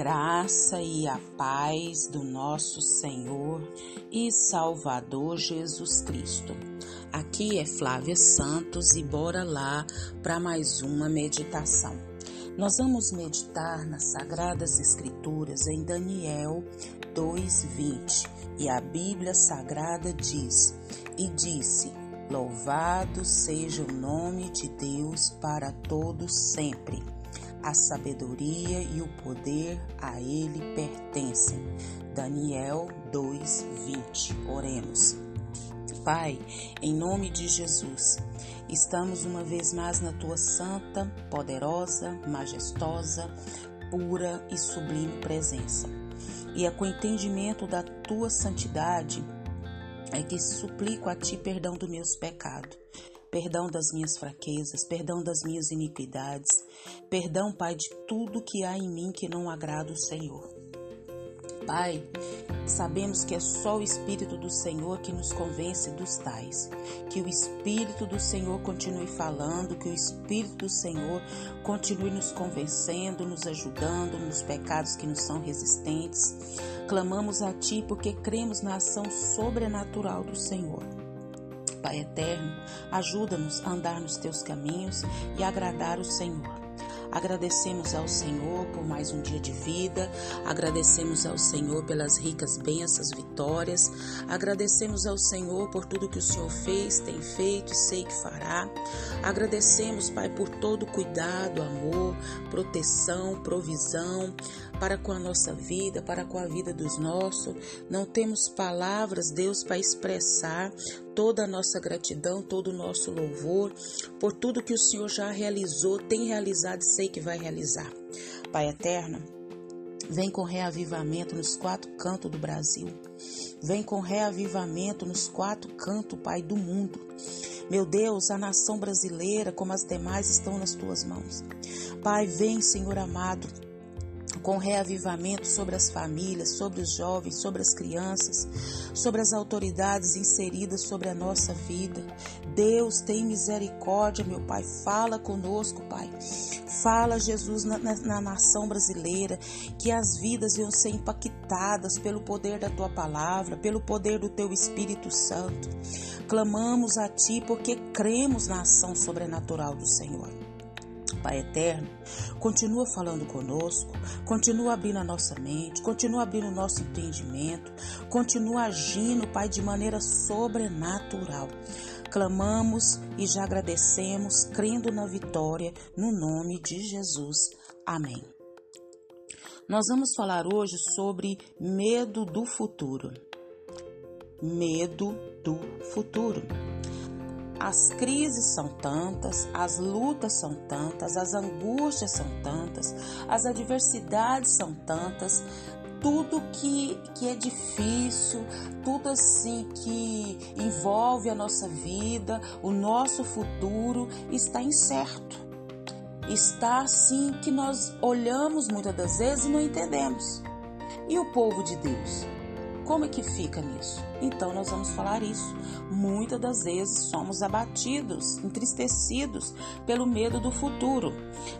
graça e a paz do nosso Senhor e Salvador Jesus Cristo. Aqui é Flávia Santos e bora lá para mais uma meditação. Nós vamos meditar nas Sagradas Escrituras em Daniel 2:20 e a Bíblia Sagrada diz: E disse: Louvado seja o nome de Deus para todos sempre a sabedoria e o poder a ele pertencem. Daniel 2:20. Oremos. Pai, em nome de Jesus, estamos uma vez mais na tua santa, poderosa, majestosa, pura e sublime presença. E é com entendimento da tua santidade é que suplico a ti perdão dos meus pecados perdão das minhas fraquezas, perdão das minhas iniquidades, perdão, Pai, de tudo que há em mim que não agrada o Senhor. Pai, sabemos que é só o Espírito do Senhor que nos convence dos tais. Que o Espírito do Senhor continue falando, que o Espírito do Senhor continue nos convencendo, nos ajudando nos pecados que nos são resistentes. Clamamos a Ti porque cremos na ação sobrenatural do Senhor. Pai eterno, ajuda-nos a andar nos teus caminhos e agradar o Senhor. Agradecemos ao Senhor por mais um dia de vida, agradecemos ao Senhor pelas ricas bênçãos, vitórias, agradecemos ao Senhor por tudo que o Senhor fez, tem feito e sei que fará. Agradecemos, Pai, por todo cuidado, amor, proteção, provisão para com a nossa vida, para com a vida dos nossos. Não temos palavras, Deus, para expressar toda a nossa gratidão, todo o nosso louvor por tudo que o Senhor já realizou, tem realizado e sei que vai realizar. Pai eterno, vem com reavivamento nos quatro cantos do Brasil. Vem com reavivamento nos quatro cantos, Pai, do mundo. Meu Deus, a nação brasileira, como as demais, estão nas tuas mãos. Pai, vem, Senhor amado com reavivamento sobre as famílias, sobre os jovens, sobre as crianças, sobre as autoridades inseridas sobre a nossa vida. Deus, tem misericórdia, meu Pai. Fala conosco, Pai. Fala, Jesus, na, na, na nação brasileira, que as vidas venham ser impactadas pelo poder da tua palavra, pelo poder do teu Espírito Santo. Clamamos a Ti porque cremos na ação sobrenatural do Senhor. Pai eterno, continua falando conosco, continua abrindo a nossa mente, continua abrindo o nosso entendimento, continua agindo, Pai, de maneira sobrenatural. Clamamos e já agradecemos, crendo na vitória, no nome de Jesus. Amém. Nós vamos falar hoje sobre medo do futuro. Medo do futuro. As crises são tantas, as lutas são tantas, as angústias são tantas, as adversidades são tantas, tudo que, que é difícil, tudo assim que envolve a nossa vida, o nosso futuro, está incerto. Está assim que nós olhamos muitas das vezes e não entendemos. E o povo de Deus? Como é que fica nisso? Então nós vamos falar isso. Muitas das vezes somos abatidos, entristecidos pelo medo do futuro.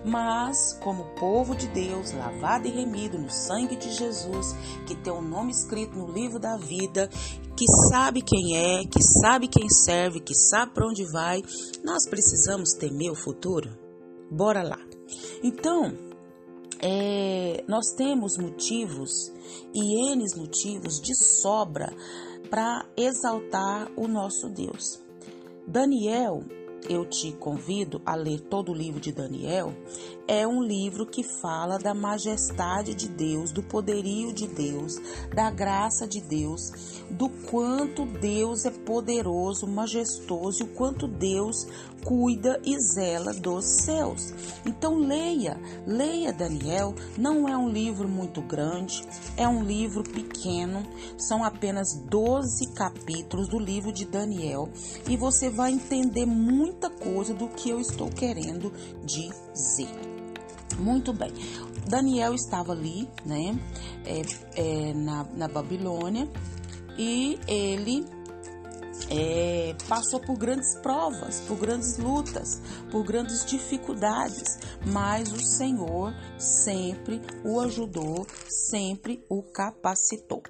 Mas, como povo de Deus, lavado e remido no sangue de Jesus, que tem o um nome escrito no livro da vida, que sabe quem é, que sabe quem serve, que sabe para onde vai, nós precisamos temer o futuro? Bora lá. Então, é, nós temos motivos e N motivos de sobra para exaltar o nosso Deus. Daniel, eu te convido a ler todo o livro de Daniel, é um livro que fala da majestade de Deus, do poderio de Deus, da graça de Deus, do quanto Deus é poderoso, majestoso e o quanto Deus cuida e zela dos céus. Então leia, leia Daniel. Não é um livro muito grande, é um livro pequeno, são apenas 12 capítulos do livro de Daniel e você vai entender muita coisa do que eu estou querendo dizer. Muito bem. Daniel estava ali, né, é, é, na, na Babilônia, e ele é, passou por grandes provas, por grandes lutas, por grandes dificuldades, mas o Senhor sempre o ajudou, sempre o capacitou.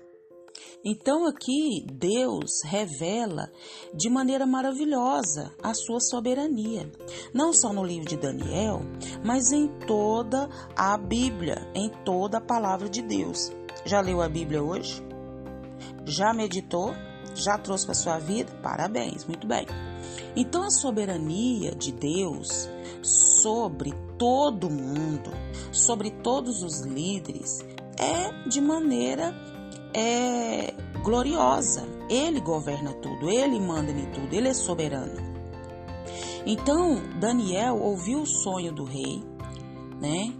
Então aqui Deus revela de maneira maravilhosa a sua soberania, não só no livro de Daniel, mas em toda a Bíblia, em toda a palavra de Deus. Já leu a Bíblia hoje? Já meditou? Já trouxe para sua vida? Parabéns, muito bem. Então a soberania de Deus sobre todo mundo, sobre todos os líderes, é de maneira é gloriosa. Ele governa tudo, ele manda em tudo, ele é soberano. Então, Daniel ouviu o sonho do rei, né?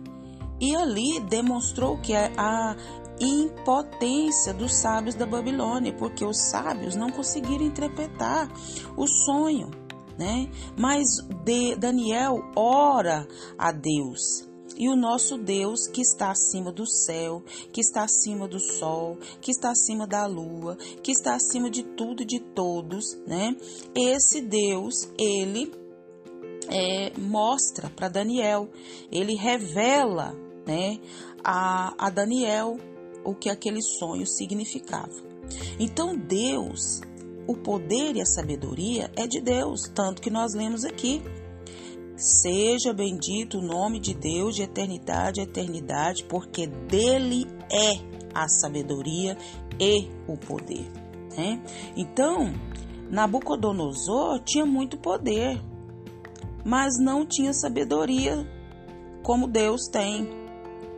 E ali demonstrou que a impotência dos sábios da Babilônia, porque os sábios não conseguiram interpretar o sonho, né? Mas de Daniel ora a Deus e o nosso Deus que está acima do céu, que está acima do sol, que está acima da lua, que está acima de tudo e de todos, né? Esse Deus, ele é, mostra para Daniel, ele revela, né, a, a Daniel o que aquele sonho significava. Então Deus, o poder e a sabedoria é de Deus, tanto que nós lemos aqui Seja bendito o nome de Deus de eternidade a eternidade, porque dele é a sabedoria e o poder. Né? Então, Nabucodonosor tinha muito poder, mas não tinha sabedoria como Deus tem.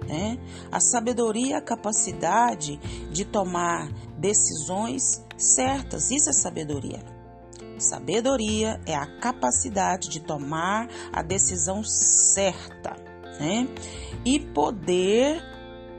Né? A sabedoria a capacidade de tomar decisões certas, isso é sabedoria. Sabedoria é a capacidade de tomar a decisão certa, né? E poder,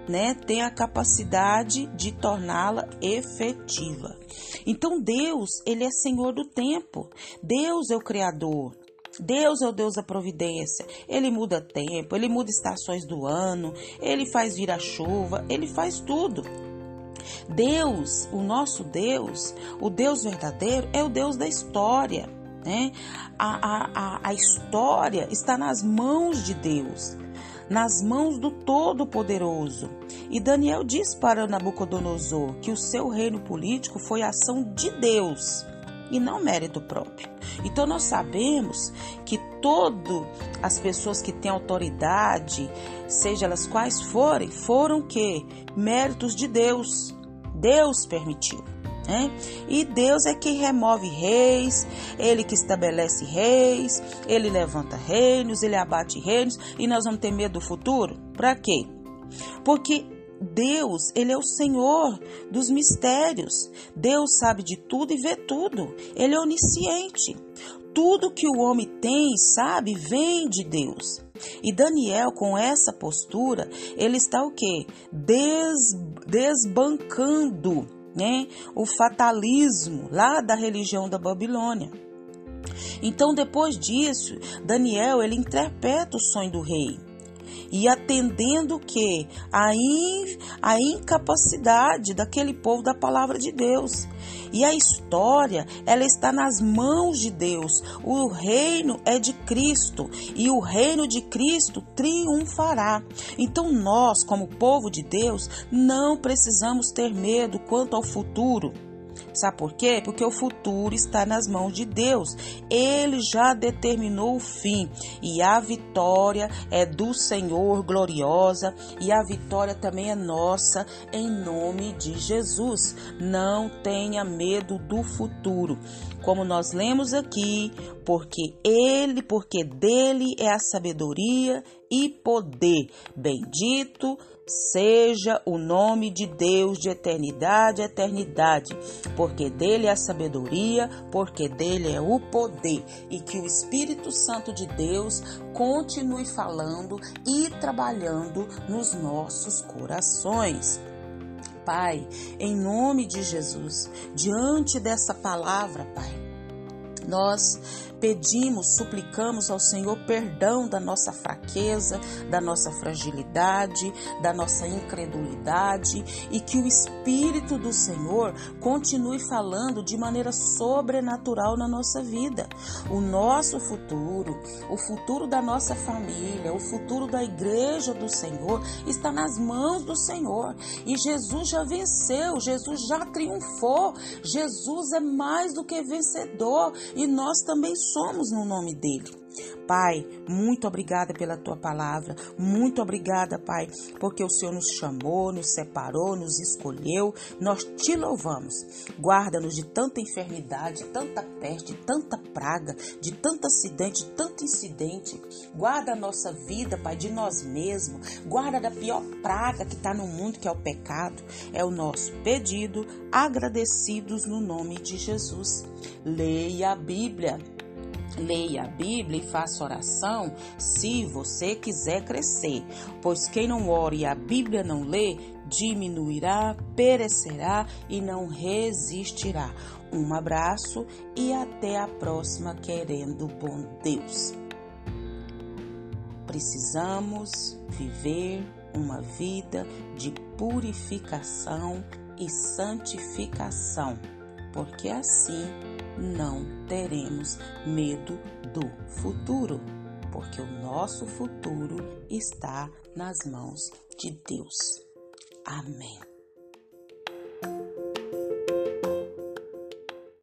né, tem a capacidade de torná-la efetiva. Então Deus, ele é Senhor do tempo. Deus é o criador. Deus é o Deus da providência. Ele muda tempo, ele muda estações do ano, ele faz vir a chuva, ele faz tudo. Deus, o nosso Deus, o Deus verdadeiro, é o Deus da história. Né? A, a, a história está nas mãos de Deus, nas mãos do Todo-Poderoso. E Daniel diz para Nabucodonosor que o seu reino político foi ação de Deus e não mérito próprio. Então nós sabemos que todas as pessoas que têm autoridade, seja elas quais forem, foram que méritos de Deus. Deus permitiu. Né? E Deus é quem remove reis, Ele que estabelece reis, Ele levanta reinos, Ele abate reinos, e nós vamos ter medo do futuro? Para quê? Porque Deus, Ele é o Senhor dos mistérios. Deus sabe de tudo e vê tudo. Ele é onisciente. Tudo que o homem tem, sabe, vem de Deus. E Daniel, com essa postura, ele está o quê? Des, desbancando né, o fatalismo lá da religião da Babilônia. Então, depois disso, Daniel ele interpreta o sonho do rei e atendendo que a, in, a incapacidade daquele povo da palavra de Deus. E a história, ela está nas mãos de Deus. O reino é de Cristo e o reino de Cristo triunfará. Então nós, como povo de Deus, não precisamos ter medo quanto ao futuro. Sabe por quê? Porque o futuro está nas mãos de Deus. Ele já determinou o fim e a vitória é do Senhor gloriosa e a vitória também é nossa em nome de Jesus. Não tenha medo do futuro. Como nós lemos aqui, porque ele, porque dele é a sabedoria e poder. Bendito seja o nome de Deus de eternidade a eternidade, porque dele é a sabedoria, porque dele é o poder, e que o Espírito Santo de Deus continue falando e trabalhando nos nossos corações. Pai, em nome de Jesus, diante dessa palavra, Pai, Nós pedimos, suplicamos ao Senhor perdão da nossa fraqueza, da nossa fragilidade, da nossa incredulidade e que o Espírito do Senhor continue falando de maneira sobrenatural na nossa vida. O nosso futuro, o futuro da nossa família, o futuro da igreja do Senhor está nas mãos do Senhor. E Jesus já venceu, Jesus já triunfou, Jesus é mais do que vencedor e nós também somos no nome dele. Pai, muito obrigada pela tua palavra, muito obrigada, Pai, porque o Senhor nos chamou, nos separou, nos escolheu, nós te louvamos. Guarda-nos de tanta enfermidade, tanta peste, tanta praga, de tanto acidente, de tanto incidente. Guarda a nossa vida, Pai, de nós mesmos. Guarda da pior praga que está no mundo, que é o pecado. É o nosso pedido, agradecidos no nome de Jesus. Leia a Bíblia Leia a Bíblia e faça oração se você quiser crescer, pois quem não ora e a Bíblia não lê, diminuirá, perecerá e não resistirá. Um abraço e até a próxima, querendo bom Deus. Precisamos viver uma vida de purificação e santificação, porque assim não teremos medo do futuro, porque o nosso futuro está nas mãos de Deus. Amém.